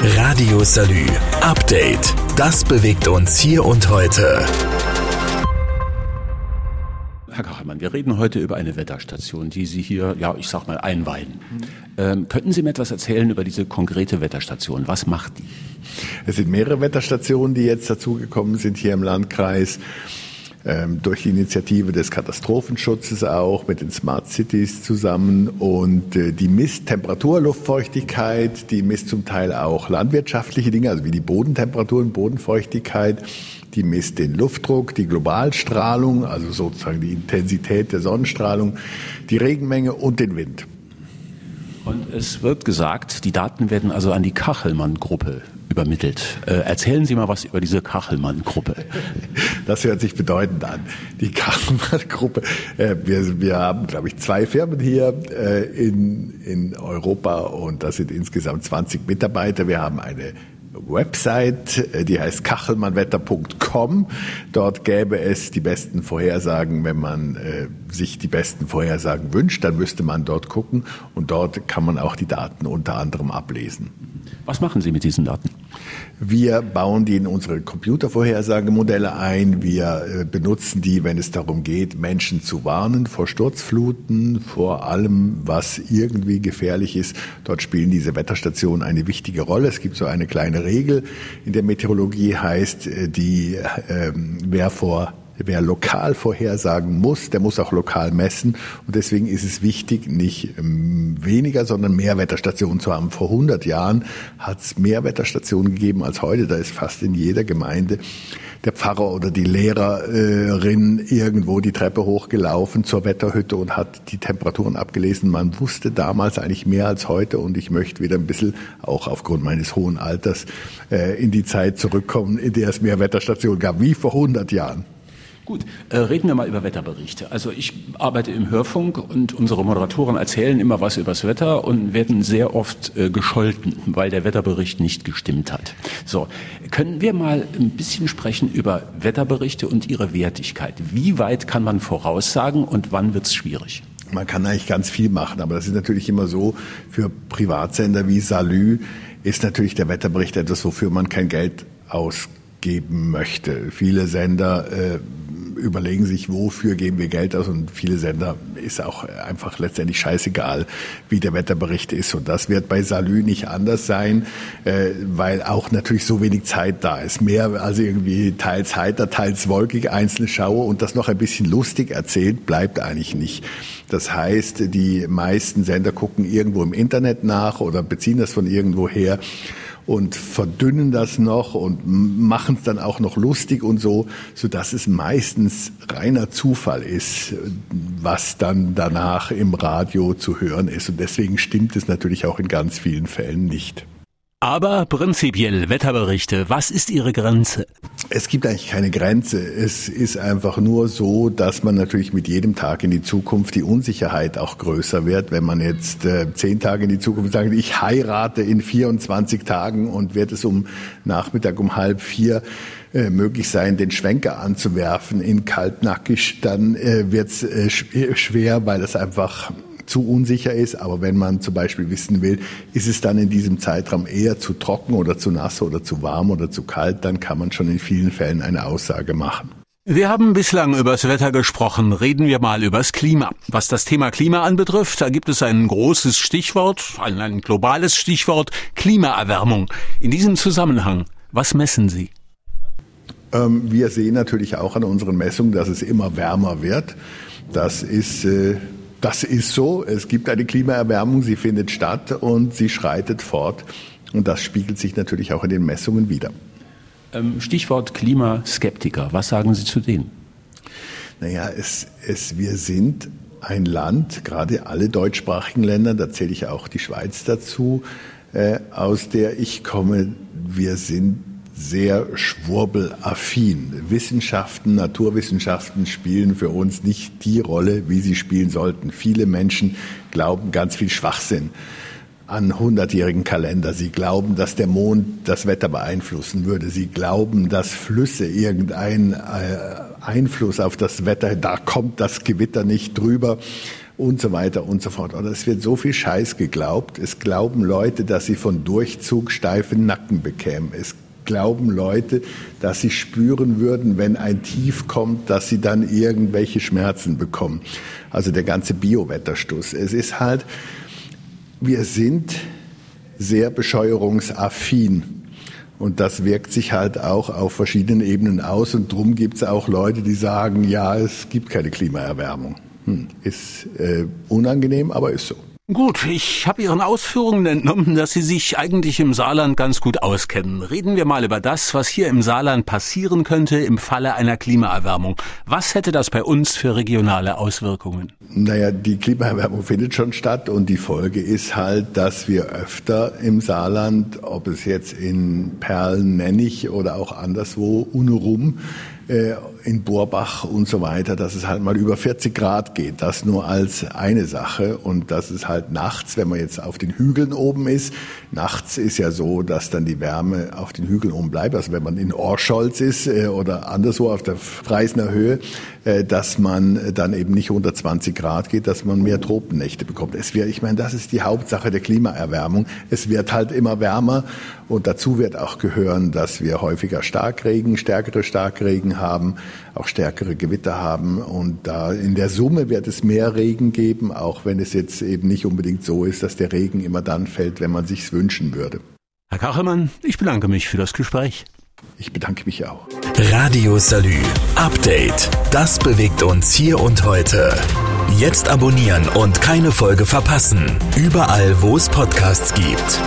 Radio Salü. Update. Das bewegt uns hier und heute. Herr Kachelmann, wir reden heute über eine Wetterstation, die Sie hier, ja, ich sag mal, einweihen. Ähm, könnten Sie mir etwas erzählen über diese konkrete Wetterstation? Was macht die? Es sind mehrere Wetterstationen, die jetzt dazugekommen sind hier im Landkreis ähm, durch die Initiative des Katastrophenschutzes auch mit den Smart Cities zusammen und äh, die misst Temperatur, Luftfeuchtigkeit, die misst zum Teil auch landwirtschaftliche Dinge, also wie die Bodentemperatur und Bodenfeuchtigkeit. Die misst den Luftdruck, die Globalstrahlung, also sozusagen die Intensität der Sonnenstrahlung, die Regenmenge und den Wind. Es wird gesagt, die Daten werden also an die Kachelmann-Gruppe übermittelt. Äh, erzählen Sie mal was über diese Kachelmann-Gruppe. Das hört sich bedeutend an. Die Kachelmann-Gruppe. Äh, wir, wir haben, glaube ich, zwei Firmen hier äh, in, in Europa und das sind insgesamt 20 Mitarbeiter. Wir haben eine Website, äh, die heißt kachelmannwetter.com. Dort gäbe es die besten Vorhersagen. Wenn man äh, sich die besten Vorhersagen wünscht, dann müsste man dort gucken und dort kann man auch die Daten unter anderem ablesen. Was machen Sie mit diesen Daten? Wir bauen die in unsere Computervorhersagemodelle ein. Wir äh, benutzen die, wenn es darum geht, Menschen zu warnen vor Sturzfluten, vor allem, was irgendwie gefährlich ist. Dort spielen diese Wetterstationen eine wichtige Rolle. Es gibt so eine kleine Regel in der Meteorologie, heißt, äh, die, äh, wer vor Wer lokal vorhersagen muss, der muss auch lokal messen. Und deswegen ist es wichtig, nicht ähm, weniger, sondern mehr Wetterstationen zu haben. Vor 100 Jahren hat es mehr Wetterstationen gegeben als heute. Da ist fast in jeder Gemeinde der Pfarrer oder die Lehrerin irgendwo die Treppe hochgelaufen zur Wetterhütte und hat die Temperaturen abgelesen. Man wusste damals eigentlich mehr als heute und ich möchte wieder ein bisschen, auch aufgrund meines hohen Alters, äh, in die Zeit zurückkommen, in der es mehr Wetterstationen gab, wie vor 100 Jahren. Gut, äh, reden wir mal über Wetterberichte. Also ich arbeite im Hörfunk und unsere Moderatoren erzählen immer was übers Wetter und werden sehr oft äh, gescholten, weil der Wetterbericht nicht gestimmt hat. So, können wir mal ein bisschen sprechen über Wetterberichte und ihre Wertigkeit? Wie weit kann man voraussagen und wann wird es schwierig? Man kann eigentlich ganz viel machen, aber das ist natürlich immer so, für Privatsender wie Salü ist natürlich der Wetterbericht etwas, wofür man kein Geld ausgeben möchte. Viele Sender äh, überlegen sich, wofür geben wir Geld aus und viele Sender ist auch einfach letztendlich scheißegal, wie der Wetterbericht ist. Und das wird bei Salü nicht anders sein, äh, weil auch natürlich so wenig Zeit da ist. Mehr also irgendwie teils heiter, teils wolkig, einzelne Schauer und das noch ein bisschen lustig erzählt, bleibt eigentlich nicht. Das heißt, die meisten Sender gucken irgendwo im Internet nach oder beziehen das von irgendwo her und verdünnen das noch und machen es dann auch noch lustig und so, so dass es meistens reiner Zufall ist, was dann danach im Radio zu hören ist. Und deswegen stimmt es natürlich auch in ganz vielen Fällen nicht. Aber prinzipiell Wetterberichte, was ist Ihre Grenze? Es gibt eigentlich keine Grenze. Es ist einfach nur so, dass man natürlich mit jedem Tag in die Zukunft die Unsicherheit auch größer wird. Wenn man jetzt äh, zehn Tage in die Zukunft sagt, ich heirate in 24 Tagen und wird es um Nachmittag um halb vier äh, möglich sein, den Schwenker anzuwerfen in kaltnackig, dann äh, wird es äh, schwer, weil es einfach zu unsicher ist. Aber wenn man zum Beispiel wissen will, ist es dann in diesem Zeitraum eher zu trocken oder zu nass oder zu warm oder zu kalt, dann kann man schon in vielen Fällen eine Aussage machen. Wir haben bislang übers Wetter gesprochen. Reden wir mal übers Klima. Was das Thema Klima anbetrifft, da gibt es ein großes Stichwort, ein, ein globales Stichwort, Klimaerwärmung. In diesem Zusammenhang, was messen Sie? Ähm, wir sehen natürlich auch an unseren Messungen, dass es immer wärmer wird. Das ist äh, das ist so. Es gibt eine Klimaerwärmung, sie findet statt und sie schreitet fort. Und das spiegelt sich natürlich auch in den Messungen wieder. Ähm, Stichwort Klimaskeptiker. Was sagen Sie zu denen? Naja, es, es, wir sind ein Land, gerade alle deutschsprachigen Länder, da zähle ich auch die Schweiz dazu, äh, aus der ich komme, wir sind sehr schwurbelaffin. Wissenschaften, Naturwissenschaften spielen für uns nicht die Rolle, wie sie spielen sollten. Viele Menschen glauben ganz viel Schwachsinn an hundertjährigen Kalender. Sie glauben, dass der Mond das Wetter beeinflussen würde. Sie glauben, dass Flüsse irgendeinen äh, Einfluss auf das Wetter, da kommt das Gewitter nicht drüber und so weiter und so fort. Oder es wird so viel Scheiß geglaubt. Es glauben Leute, dass sie von Durchzug steifen Nacken bekämen. Es glauben Leute, dass sie spüren würden, wenn ein Tief kommt, dass sie dann irgendwelche Schmerzen bekommen. Also der ganze Biowetterstuss. Es ist halt, wir sind sehr bescheuerungsaffin. Und das wirkt sich halt auch auf verschiedenen Ebenen aus. Und drum gibt es auch Leute, die sagen, ja, es gibt keine Klimaerwärmung. Hm, ist äh, unangenehm, aber ist so. Gut, ich habe Ihren Ausführungen entnommen, dass Sie sich eigentlich im Saarland ganz gut auskennen. Reden wir mal über das, was hier im Saarland passieren könnte im Falle einer Klimaerwärmung. Was hätte das bei uns für regionale Auswirkungen? Naja, die Klimaerwärmung findet schon statt und die Folge ist halt, dass wir öfter im Saarland, ob es jetzt in Perlen, Nennig oder auch anderswo, unrum, äh, in Borbach und so weiter, dass es halt mal über 40 Grad geht. Das nur als eine Sache. Und das ist halt nachts, wenn man jetzt auf den Hügeln oben ist. Nachts ist ja so, dass dann die Wärme auf den Hügeln oben bleibt. Also wenn man in Orscholz ist äh, oder anderswo auf der Freisner Höhe, äh, dass man dann eben nicht unter 20 Grad geht, dass man mehr Tropennächte bekommt. Es wird, ich meine, das ist die Hauptsache der Klimaerwärmung. Es wird halt immer wärmer und dazu wird auch gehören, dass wir häufiger Starkregen, stärkere Starkregen haben auch stärkere Gewitter haben. Und da in der Summe wird es mehr Regen geben, auch wenn es jetzt eben nicht unbedingt so ist, dass der Regen immer dann fällt, wenn man sich's wünschen würde. Herr Kachelmann, ich bedanke mich für das Gespräch. Ich bedanke mich auch. Radio Salü. Update. Das bewegt uns hier und heute. Jetzt abonnieren und keine Folge verpassen. Überall, wo es Podcasts gibt.